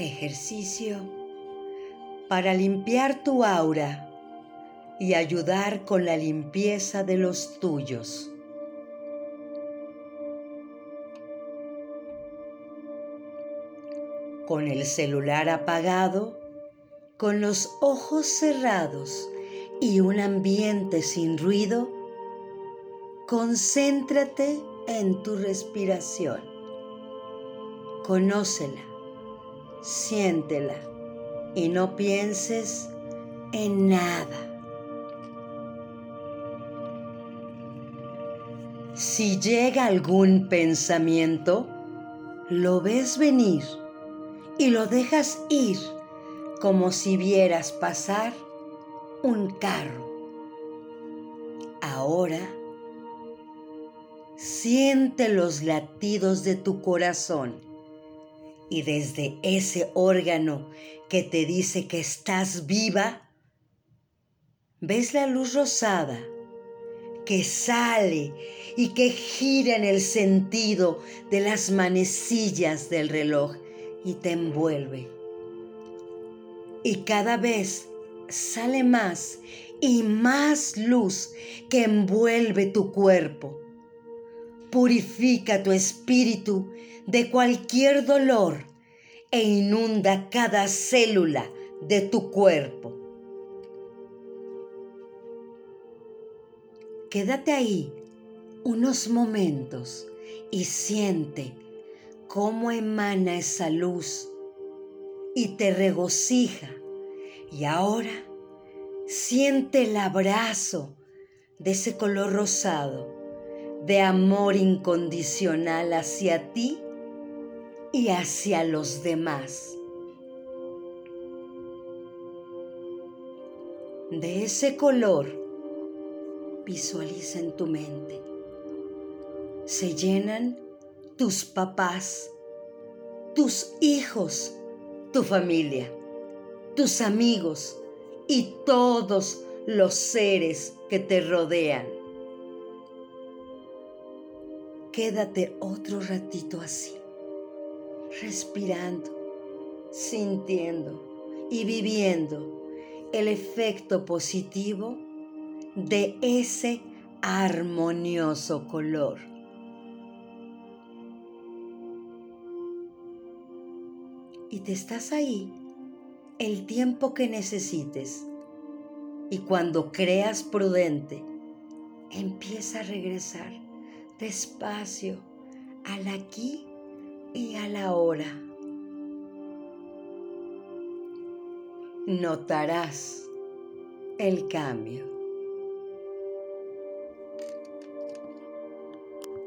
Ejercicio para limpiar tu aura y ayudar con la limpieza de los tuyos. Con el celular apagado, con los ojos cerrados y un ambiente sin ruido, concéntrate en tu respiración. Conócela, siéntela y no pienses en nada. Si llega algún pensamiento, lo ves venir y lo dejas ir como si vieras pasar un carro. Ahora, siente los latidos de tu corazón y desde ese órgano que te dice que estás viva, ves la luz rosada que sale y que gira en el sentido de las manecillas del reloj y te envuelve. Y cada vez sale más y más luz que envuelve tu cuerpo. Purifica tu espíritu de cualquier dolor e inunda cada célula de tu cuerpo. Quédate ahí unos momentos y siente cómo emana esa luz y te regocija. Y ahora siente el abrazo de ese color rosado de amor incondicional hacia ti y hacia los demás. De ese color visualiza en tu mente. Se llenan tus papás, tus hijos, tu familia, tus amigos y todos los seres que te rodean. Quédate otro ratito así, respirando, sintiendo y viviendo el efecto positivo de ese armonioso color. Y te estás ahí el tiempo que necesites. Y cuando creas prudente, empieza a regresar despacio al aquí y a la hora. Notarás el cambio.